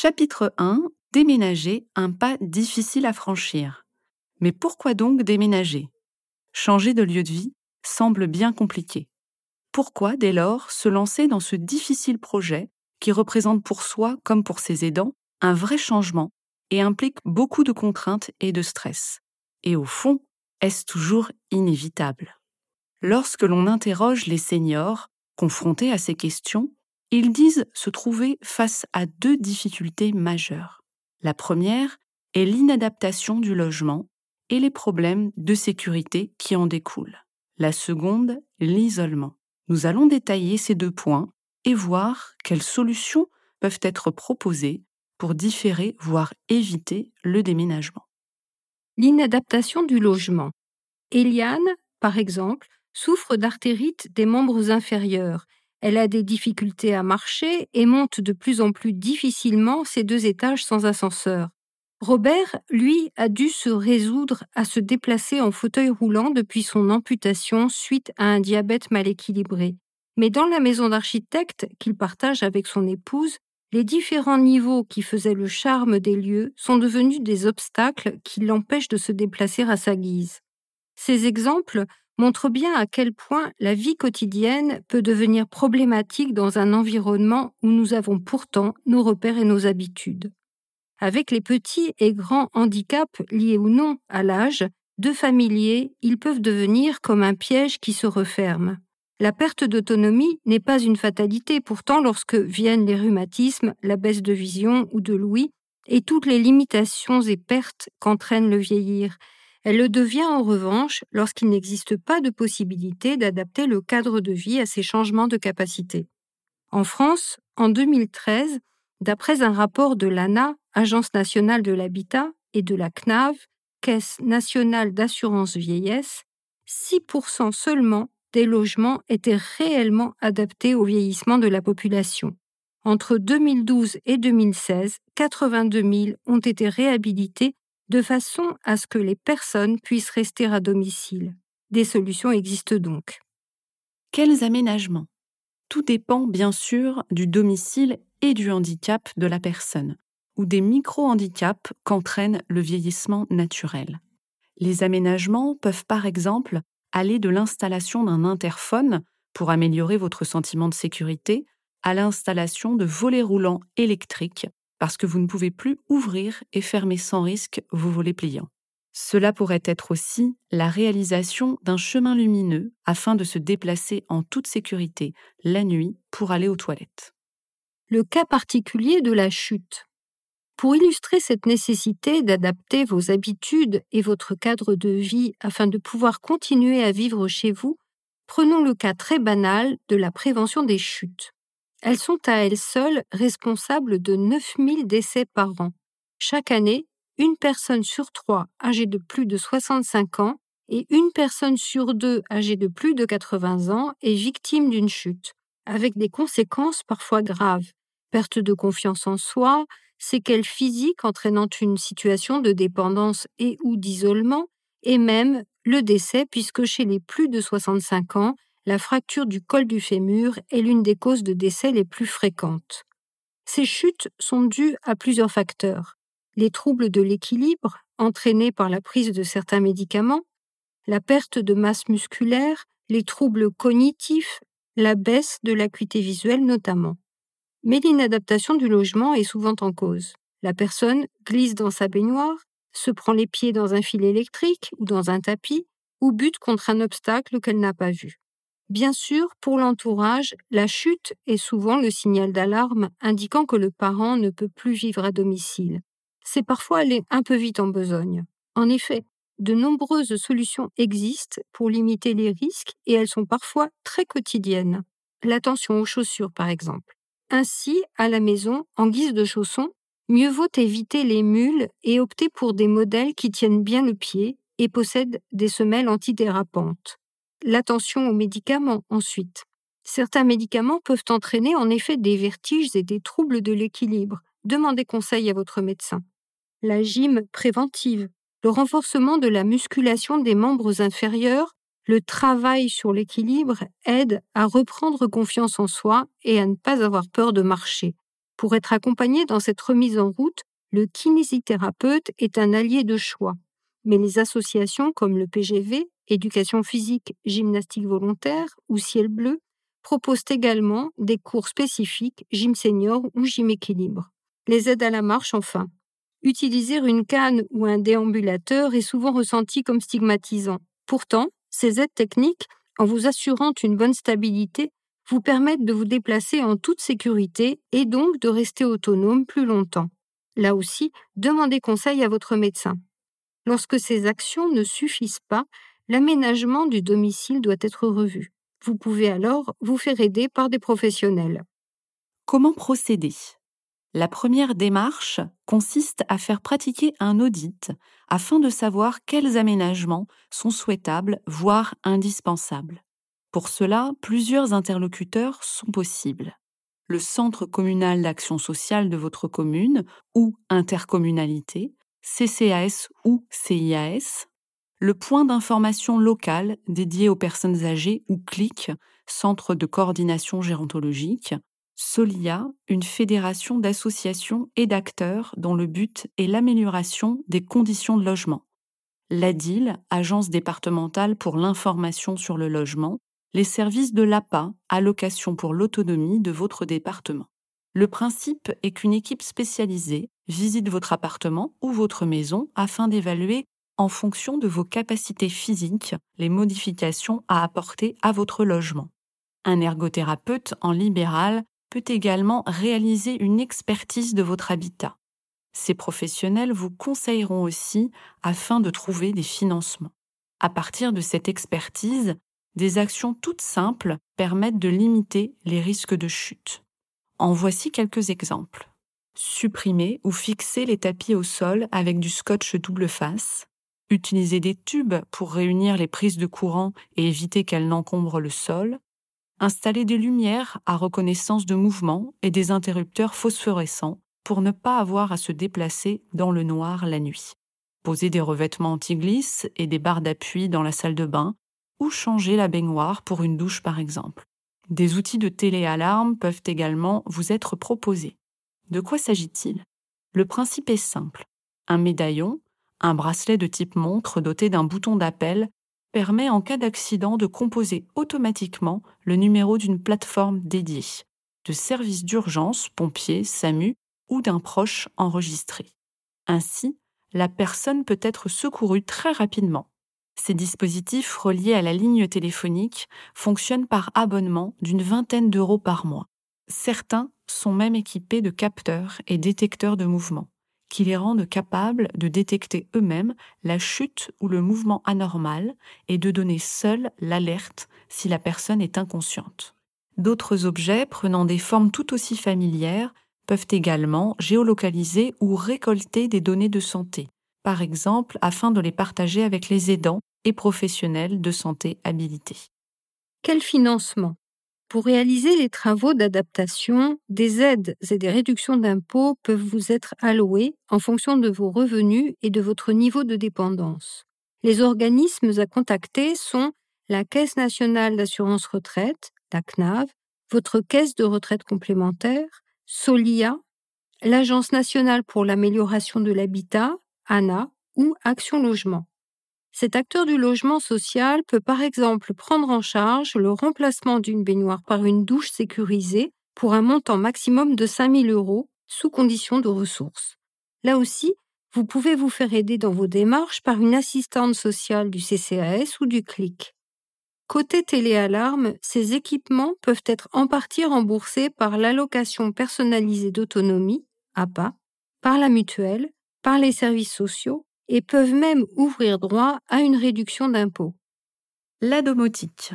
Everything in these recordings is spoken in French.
Chapitre 1 Déménager, un pas difficile à franchir. Mais pourquoi donc déménager? Changer de lieu de vie semble bien compliqué. Pourquoi, dès lors, se lancer dans ce difficile projet qui représente pour soi comme pour ses aidants un vrai changement et implique beaucoup de contraintes et de stress? Et au fond, est-ce toujours inévitable? Lorsque l'on interroge les seniors confrontés à ces questions, ils disent se trouver face à deux difficultés majeures. La première est l'inadaptation du logement et les problèmes de sécurité qui en découlent. La seconde, l'isolement. Nous allons détailler ces deux points et voir quelles solutions peuvent être proposées pour différer, voire éviter le déménagement. L'inadaptation du logement. Eliane, par exemple, souffre d'artérite des membres inférieurs. Elle a des difficultés à marcher et monte de plus en plus difficilement ses deux étages sans ascenseur. Robert, lui, a dû se résoudre à se déplacer en fauteuil roulant depuis son amputation suite à un diabète mal équilibré. Mais dans la maison d'architecte qu'il partage avec son épouse, les différents niveaux qui faisaient le charme des lieux sont devenus des obstacles qui l'empêchent de se déplacer à sa guise. Ces exemples montrent bien à quel point la vie quotidienne peut devenir problématique dans un environnement où nous avons pourtant nos repères et nos habitudes. Avec les petits et grands handicaps liés ou non à l'âge, de familiers, ils peuvent devenir comme un piège qui se referme. La perte d'autonomie n'est pas une fatalité pourtant lorsque viennent les rhumatismes, la baisse de vision ou de l'ouïe et toutes les limitations et pertes qu'entraîne le vieillir. Elle le devient en revanche lorsqu'il n'existe pas de possibilité d'adapter le cadre de vie à ces changements de capacité. En France, en 2013, D'après un rapport de l'ANA, Agence nationale de l'habitat, et de la CNAV, Caisse nationale d'assurance vieillesse, 6% seulement des logements étaient réellement adaptés au vieillissement de la population. Entre 2012 et 2016, 82 000 ont été réhabilités de façon à ce que les personnes puissent rester à domicile. Des solutions existent donc. Quels aménagements? Tout dépend bien sûr du domicile et du handicap de la personne, ou des micro-handicaps qu'entraîne le vieillissement naturel. Les aménagements peuvent par exemple aller de l'installation d'un interphone pour améliorer votre sentiment de sécurité à l'installation de volets roulants électriques parce que vous ne pouvez plus ouvrir et fermer sans risque vos volets pliants. Cela pourrait être aussi la réalisation d'un chemin lumineux afin de se déplacer en toute sécurité la nuit pour aller aux toilettes le cas particulier de la chute. Pour illustrer cette nécessité d'adapter vos habitudes et votre cadre de vie afin de pouvoir continuer à vivre chez vous, prenons le cas très banal de la prévention des chutes. Elles sont à elles seules responsables de 9000 décès par an. Chaque année, une personne sur trois âgée de plus de 65 ans et une personne sur deux âgée de plus de 80 ans est victime d'une chute, avec des conséquences parfois graves perte de confiance en soi, séquelles physiques entraînant une situation de dépendance et ou d'isolement, et même le décès puisque chez les plus de 65 ans, la fracture du col du fémur est l'une des causes de décès les plus fréquentes. Ces chutes sont dues à plusieurs facteurs. Les troubles de l'équilibre, entraînés par la prise de certains médicaments, la perte de masse musculaire, les troubles cognitifs, la baisse de l'acuité visuelle notamment. Mais l'inadaptation du logement est souvent en cause. La personne glisse dans sa baignoire, se prend les pieds dans un fil électrique ou dans un tapis, ou bute contre un obstacle qu'elle n'a pas vu. Bien sûr, pour l'entourage, la chute est souvent le signal d'alarme indiquant que le parent ne peut plus vivre à domicile. C'est parfois aller un peu vite en besogne. En effet, de nombreuses solutions existent pour limiter les risques et elles sont parfois très quotidiennes. L'attention aux chaussures, par exemple. Ainsi, à la maison, en guise de chaussons, mieux vaut éviter les mules et opter pour des modèles qui tiennent bien le pied et possèdent des semelles antidérapantes. L'attention aux médicaments ensuite. Certains médicaments peuvent entraîner en effet des vertiges et des troubles de l'équilibre. Demandez conseil à votre médecin. La gym préventive, le renforcement de la musculation des membres inférieurs le travail sur l'équilibre aide à reprendre confiance en soi et à ne pas avoir peur de marcher. Pour être accompagné dans cette remise en route, le kinésithérapeute est un allié de choix. Mais les associations comme le PGV, Éducation physique, gymnastique volontaire ou Ciel bleu proposent également des cours spécifiques gym senior ou gym équilibre. Les aides à la marche enfin. Utiliser une canne ou un déambulateur est souvent ressenti comme stigmatisant. Pourtant, ces aides techniques, en vous assurant une bonne stabilité, vous permettent de vous déplacer en toute sécurité et donc de rester autonome plus longtemps. Là aussi, demandez conseil à votre médecin. Lorsque ces actions ne suffisent pas, l'aménagement du domicile doit être revu. Vous pouvez alors vous faire aider par des professionnels. Comment procéder? La première démarche consiste à faire pratiquer un audit afin de savoir quels aménagements sont souhaitables, voire indispensables. Pour cela, plusieurs interlocuteurs sont possibles. Le Centre communal d'action sociale de votre commune ou intercommunalité, CCAS ou CIAS, le point d'information local dédié aux personnes âgées ou CLIC, Centre de coordination gérontologique, Solia, une fédération d'associations et d'acteurs dont le but est l'amélioration des conditions de logement. L'ADIL, agence départementale pour l'information sur le logement, les services de l'APA, allocation pour l'autonomie de votre département. Le principe est qu'une équipe spécialisée visite votre appartement ou votre maison afin d'évaluer, en fonction de vos capacités physiques, les modifications à apporter à votre logement. Un ergothérapeute en libéral peut également réaliser une expertise de votre habitat. Ces professionnels vous conseilleront aussi afin de trouver des financements. À partir de cette expertise, des actions toutes simples permettent de limiter les risques de chute. En voici quelques exemples. Supprimer ou fixer les tapis au sol avec du scotch double face. Utiliser des tubes pour réunir les prises de courant et éviter qu'elles n'encombrent le sol installer des lumières à reconnaissance de mouvement et des interrupteurs phosphorescents pour ne pas avoir à se déplacer dans le noir la nuit. Poser des revêtements anti-glisse et des barres d'appui dans la salle de bain ou changer la baignoire pour une douche par exemple. Des outils de téléalarme peuvent également vous être proposés. De quoi s'agit-il? Le principe est simple. Un médaillon, un bracelet de type montre doté d'un bouton d'appel permet en cas d'accident de composer automatiquement le numéro d'une plateforme dédiée, de service d'urgence, pompiers, SAMU ou d'un proche enregistré. Ainsi, la personne peut être secourue très rapidement. Ces dispositifs reliés à la ligne téléphonique fonctionnent par abonnement d'une vingtaine d'euros par mois. Certains sont même équipés de capteurs et détecteurs de mouvement qui les rendent capables de détecter eux-mêmes la chute ou le mouvement anormal et de donner seuls l'alerte si la personne est inconsciente. D'autres objets prenant des formes tout aussi familières peuvent également géolocaliser ou récolter des données de santé, par exemple afin de les partager avec les aidants et professionnels de santé habilités. Quel financement? Pour réaliser les travaux d'adaptation, des aides et des réductions d'impôts peuvent vous être allouées en fonction de vos revenus et de votre niveau de dépendance. Les organismes à contacter sont la Caisse nationale d'assurance retraite, la CNAV, votre caisse de retraite complémentaire, Solia, l'Agence nationale pour l'amélioration de l'habitat, ANA, ou Action Logement. Cet acteur du logement social peut par exemple prendre en charge le remplacement d'une baignoire par une douche sécurisée pour un montant maximum de 5 000 euros sous condition de ressources. Là aussi, vous pouvez vous faire aider dans vos démarches par une assistante sociale du CCAS ou du CLIC. Côté téléalarme, ces équipements peuvent être en partie remboursés par l'allocation personnalisée d'autonomie, APA, par la mutuelle, par les services sociaux et peuvent même ouvrir droit à une réduction d'impôt. La domotique.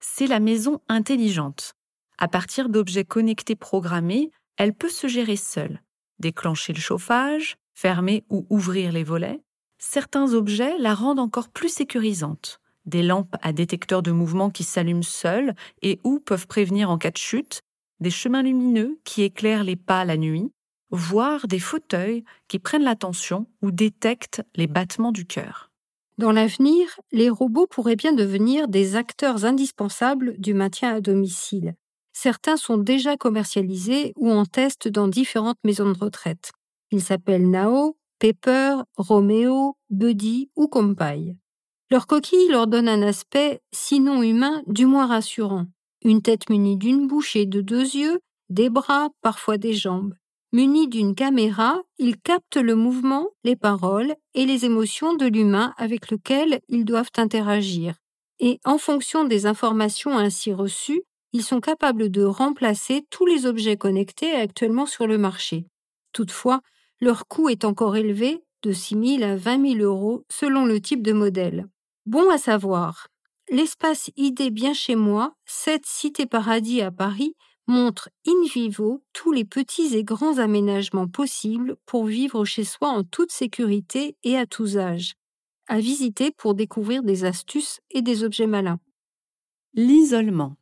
C'est la maison intelligente. À partir d'objets connectés programmés, elle peut se gérer seule. Déclencher le chauffage, fermer ou ouvrir les volets. Certains objets la rendent encore plus sécurisante. Des lampes à détecteur de mouvement qui s'allument seules et ou peuvent prévenir en cas de chute, des chemins lumineux qui éclairent les pas la nuit, voire des fauteuils qui prennent l'attention ou détectent les battements du cœur. Dans l'avenir, les robots pourraient bien devenir des acteurs indispensables du maintien à domicile. Certains sont déjà commercialisés ou en test dans différentes maisons de retraite. Ils s'appellent Nao, Pepper, Romeo, Buddy ou Compay. Leur coquille leur donne un aspect, sinon humain, du moins rassurant. Une tête munie d'une bouche et de deux yeux, des bras, parfois des jambes. Munis d'une caméra, ils captent le mouvement, les paroles et les émotions de l'humain avec lequel ils doivent interagir. Et en fonction des informations ainsi reçues, ils sont capables de remplacer tous les objets connectés actuellement sur le marché. Toutefois, leur coût est encore élevé, de 6 000 à 20 000 euros selon le type de modèle. Bon à savoir, l'espace ID Bien chez moi, 7 Cité Paradis à Paris, montre in vivo tous les petits et grands aménagements possibles pour vivre chez soi en toute sécurité et à tous âges. À visiter pour découvrir des astuces et des objets malins. L'isolement.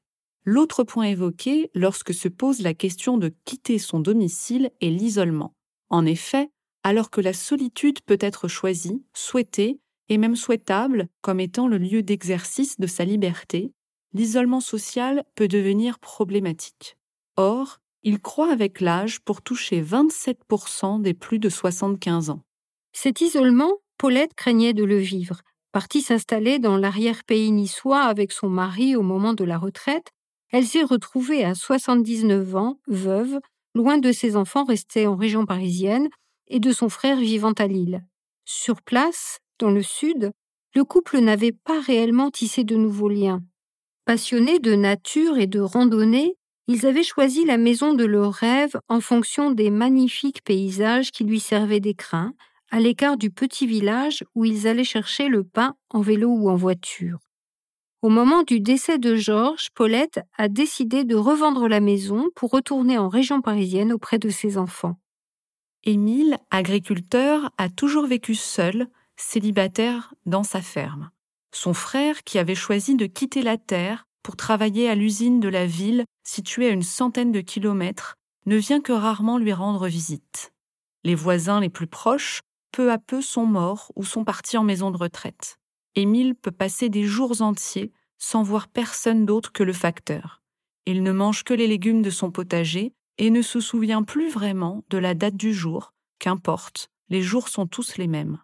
L'autre point évoqué lorsque se pose la question de quitter son domicile est l'isolement. En effet, alors que la solitude peut être choisie, souhaitée et même souhaitable comme étant le lieu d'exercice de sa liberté, l'isolement social peut devenir problématique. Or, il croît avec l'âge pour toucher 27% des plus de 75 ans. Cet isolement, Paulette craignait de le vivre. Partie s'installer dans l'arrière-pays niçois avec son mari au moment de la retraite, elle s'est retrouvée à 79 ans, veuve, loin de ses enfants restés en région parisienne et de son frère vivant à Lille. Sur place, dans le sud, le couple n'avait pas réellement tissé de nouveaux liens. Passionnés de nature et de randonnée, ils avaient choisi la maison de leur rêve en fonction des magnifiques paysages qui lui servaient d'écrin, à l'écart du petit village où ils allaient chercher le pain en vélo ou en voiture. Au moment du décès de Georges, Paulette a décidé de revendre la maison pour retourner en région parisienne auprès de ses enfants. Émile, agriculteur, a toujours vécu seul, célibataire, dans sa ferme. Son frère, qui avait choisi de quitter la terre pour travailler à l'usine de la ville, située à une centaine de kilomètres, ne vient que rarement lui rendre visite. Les voisins les plus proches, peu à peu, sont morts ou sont partis en maison de retraite. Émile peut passer des jours entiers sans voir personne d'autre que le facteur. Il ne mange que les légumes de son potager et ne se souvient plus vraiment de la date du jour, qu'importe, les jours sont tous les mêmes.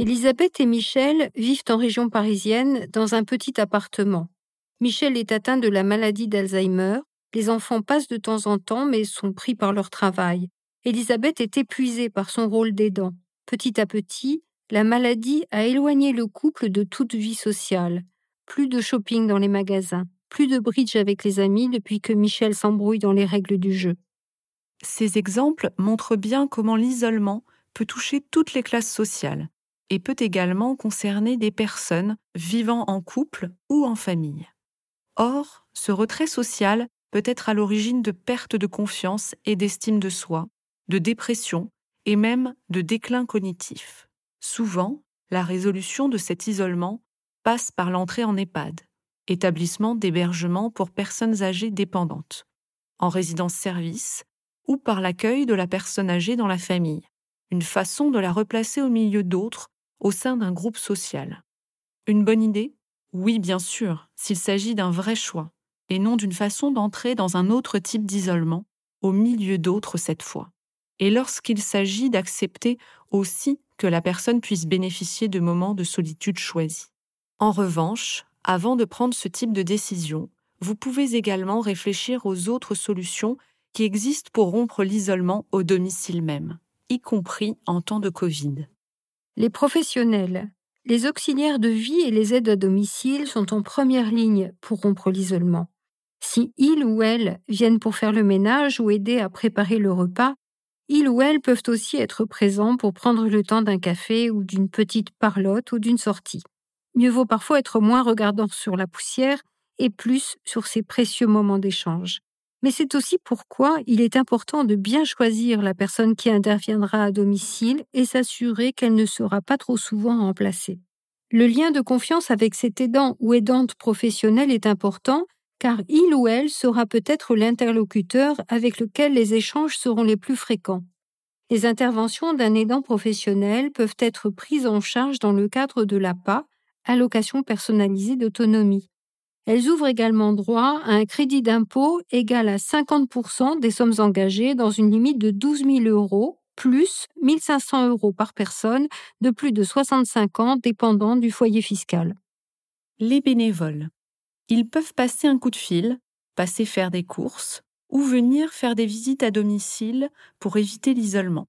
Elisabeth et Michel vivent en région parisienne dans un petit appartement. Michel est atteint de la maladie d'Alzheimer. Les enfants passent de temps en temps mais sont pris par leur travail. Elisabeth est épuisée par son rôle d'aidant. Petit à petit, la maladie a éloigné le couple de toute vie sociale. Plus de shopping dans les magasins, plus de bridge avec les amis depuis que Michel s'embrouille dans les règles du jeu. Ces exemples montrent bien comment l'isolement peut toucher toutes les classes sociales et peut également concerner des personnes vivant en couple ou en famille. Or, ce retrait social peut être à l'origine de perte de confiance et d'estime de soi, de dépression et même de déclin cognitif. Souvent, la résolution de cet isolement passe par l'entrée en EHPAD, établissement d'hébergement pour personnes âgées dépendantes, en résidence-service ou par l'accueil de la personne âgée dans la famille, une façon de la replacer au milieu d'autres au sein d'un groupe social. Une bonne idée? Oui, bien sûr, s'il s'agit d'un vrai choix, et non d'une façon d'entrer dans un autre type d'isolement, au milieu d'autres cette fois. Et lorsqu'il s'agit d'accepter aussi que la personne puisse bénéficier de moments de solitude choisis. En revanche, avant de prendre ce type de décision, vous pouvez également réfléchir aux autres solutions qui existent pour rompre l'isolement au domicile même, y compris en temps de Covid. Les professionnels, les auxiliaires de vie et les aides à domicile sont en première ligne pour rompre l'isolement. Si ils ou elles viennent pour faire le ménage ou aider à préparer le repas, ils ou elles peuvent aussi être présents pour prendre le temps d'un café ou d'une petite parlotte ou d'une sortie. Mieux vaut parfois être moins regardant sur la poussière et plus sur ces précieux moments d'échange mais c'est aussi pourquoi il est important de bien choisir la personne qui interviendra à domicile et s'assurer qu'elle ne sera pas trop souvent remplacée. Le lien de confiance avec cet aidant ou aidante professionnelle est important car il ou elle sera peut-être l'interlocuteur avec lequel les échanges seront les plus fréquents. Les interventions d'un aidant professionnel peuvent être prises en charge dans le cadre de l'APA, allocation personnalisée d'autonomie. Elles ouvrent également droit à un crédit d'impôt égal à 50% des sommes engagées dans une limite de 12 000 euros plus 1 500 euros par personne de plus de 65 ans dépendant du foyer fiscal. Les bénévoles. Ils peuvent passer un coup de fil, passer faire des courses ou venir faire des visites à domicile pour éviter l'isolement.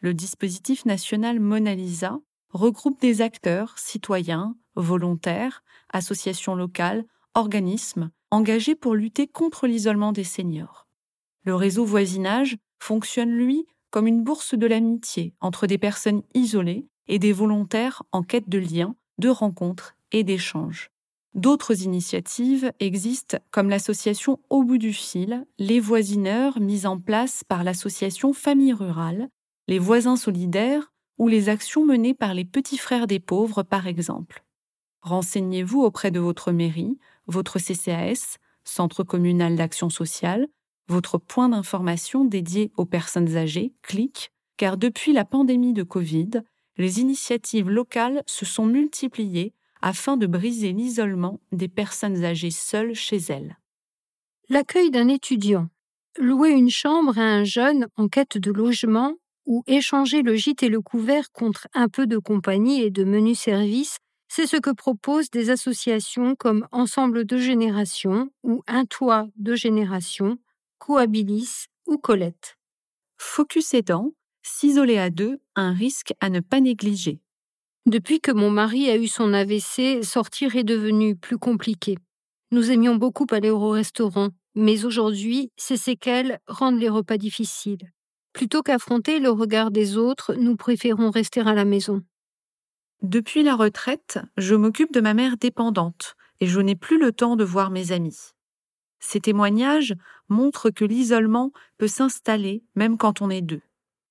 Le dispositif national Mona Lisa regroupe des acteurs, citoyens, volontaires, associations locales, organismes engagés pour lutter contre l'isolement des seniors. Le réseau voisinage fonctionne, lui, comme une bourse de l'amitié entre des personnes isolées et des volontaires en quête de liens, de rencontres et d'échanges. D'autres initiatives existent comme l'association Au bout du fil, les voisineurs mise en place par l'association Famille Rurale, les voisins solidaires ou les actions menées par les petits frères des pauvres par exemple. Renseignez-vous auprès de votre mairie, votre CCAS, Centre communal d'action sociale, votre point d'information dédié aux personnes âgées, CLIC, car depuis la pandémie de Covid, les initiatives locales se sont multipliées afin de briser l'isolement des personnes âgées seules chez elles. L'accueil d'un étudiant. Louer une chambre à un jeune en quête de logement ou échanger le gîte et le couvert contre un peu de compagnie et de menus services, c'est ce que proposent des associations comme Ensemble de générations ou Un toit de génération, Coabilis ou Colette. Focus aidant, s'isoler à deux, un risque à ne pas négliger. Depuis que mon mari a eu son AVC, sortir est devenu plus compliqué. Nous aimions beaucoup aller au restaurant, mais aujourd'hui, ces séquelles rendent les repas difficiles. Plutôt qu'affronter le regard des autres, nous préférons rester à la maison. Depuis la retraite, je m'occupe de ma mère dépendante et je n'ai plus le temps de voir mes amis. Ces témoignages montrent que l'isolement peut s'installer même quand on est deux,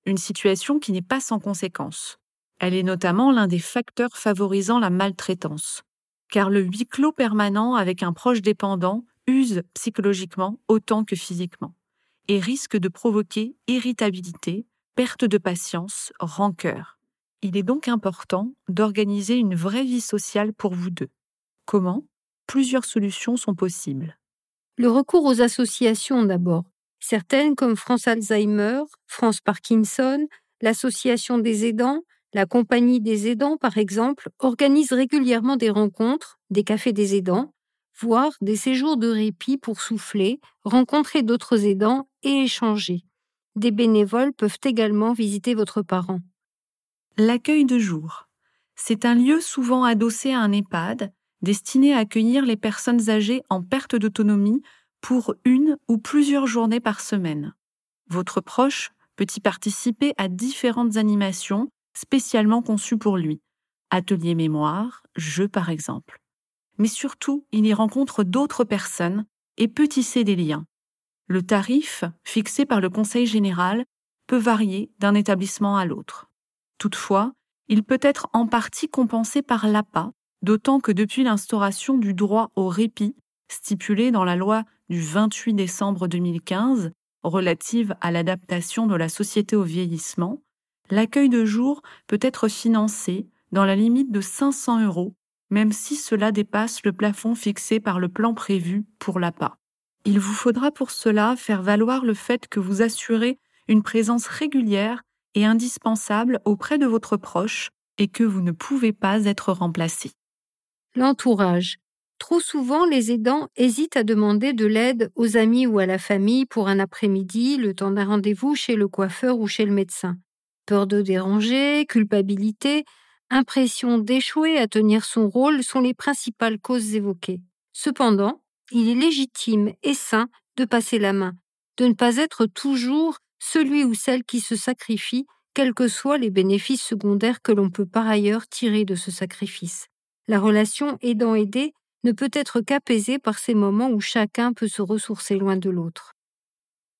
une situation qui n'est pas sans conséquences. Elle est notamment l'un des facteurs favorisant la maltraitance, car le huis clos permanent avec un proche dépendant use psychologiquement autant que physiquement, et risque de provoquer irritabilité, perte de patience, rancœur. Il est donc important d'organiser une vraie vie sociale pour vous deux. Comment? Plusieurs solutions sont possibles. Le recours aux associations d'abord. Certaines comme France Alzheimer, France Parkinson, l'Association des aidants, la Compagnie des aidants, par exemple, organise régulièrement des rencontres, des cafés des aidants, voire des séjours de répit pour souffler, rencontrer d'autres aidants et échanger. Des bénévoles peuvent également visiter votre parent. L'accueil de jour. C'est un lieu souvent adossé à un EHPAD, destiné à accueillir les personnes âgées en perte d'autonomie pour une ou plusieurs journées par semaine. Votre proche peut y participer à différentes animations spécialement conçu pour lui. Atelier mémoire, jeu par exemple. Mais surtout, il y rencontre d'autres personnes et peut tisser des liens. Le tarif, fixé par le Conseil général, peut varier d'un établissement à l'autre. Toutefois, il peut être en partie compensé par l'APA, d'autant que depuis l'instauration du droit au répit, stipulé dans la loi du 28 décembre 2015 relative à l'adaptation de la société au vieillissement, l'accueil de jour peut être financé dans la limite de 500 euros, même si cela dépasse le plafond fixé par le plan prévu pour l'APA. Il vous faudra pour cela faire valoir le fait que vous assurez une présence régulière et indispensable auprès de votre proche et que vous ne pouvez pas être remplacé. L'entourage. Trop souvent, les aidants hésitent à demander de l'aide aux amis ou à la famille pour un après-midi, le temps d'un rendez-vous chez le coiffeur ou chez le médecin peur de déranger, culpabilité, impression d'échouer à tenir son rôle sont les principales causes évoquées. Cependant, il est légitime et sain de passer la main, de ne pas être toujours celui ou celle qui se sacrifie, quels que soient les bénéfices secondaires que l'on peut par ailleurs tirer de ce sacrifice. La relation aidant-aidé ne peut être qu'apaisée par ces moments où chacun peut se ressourcer loin de l'autre.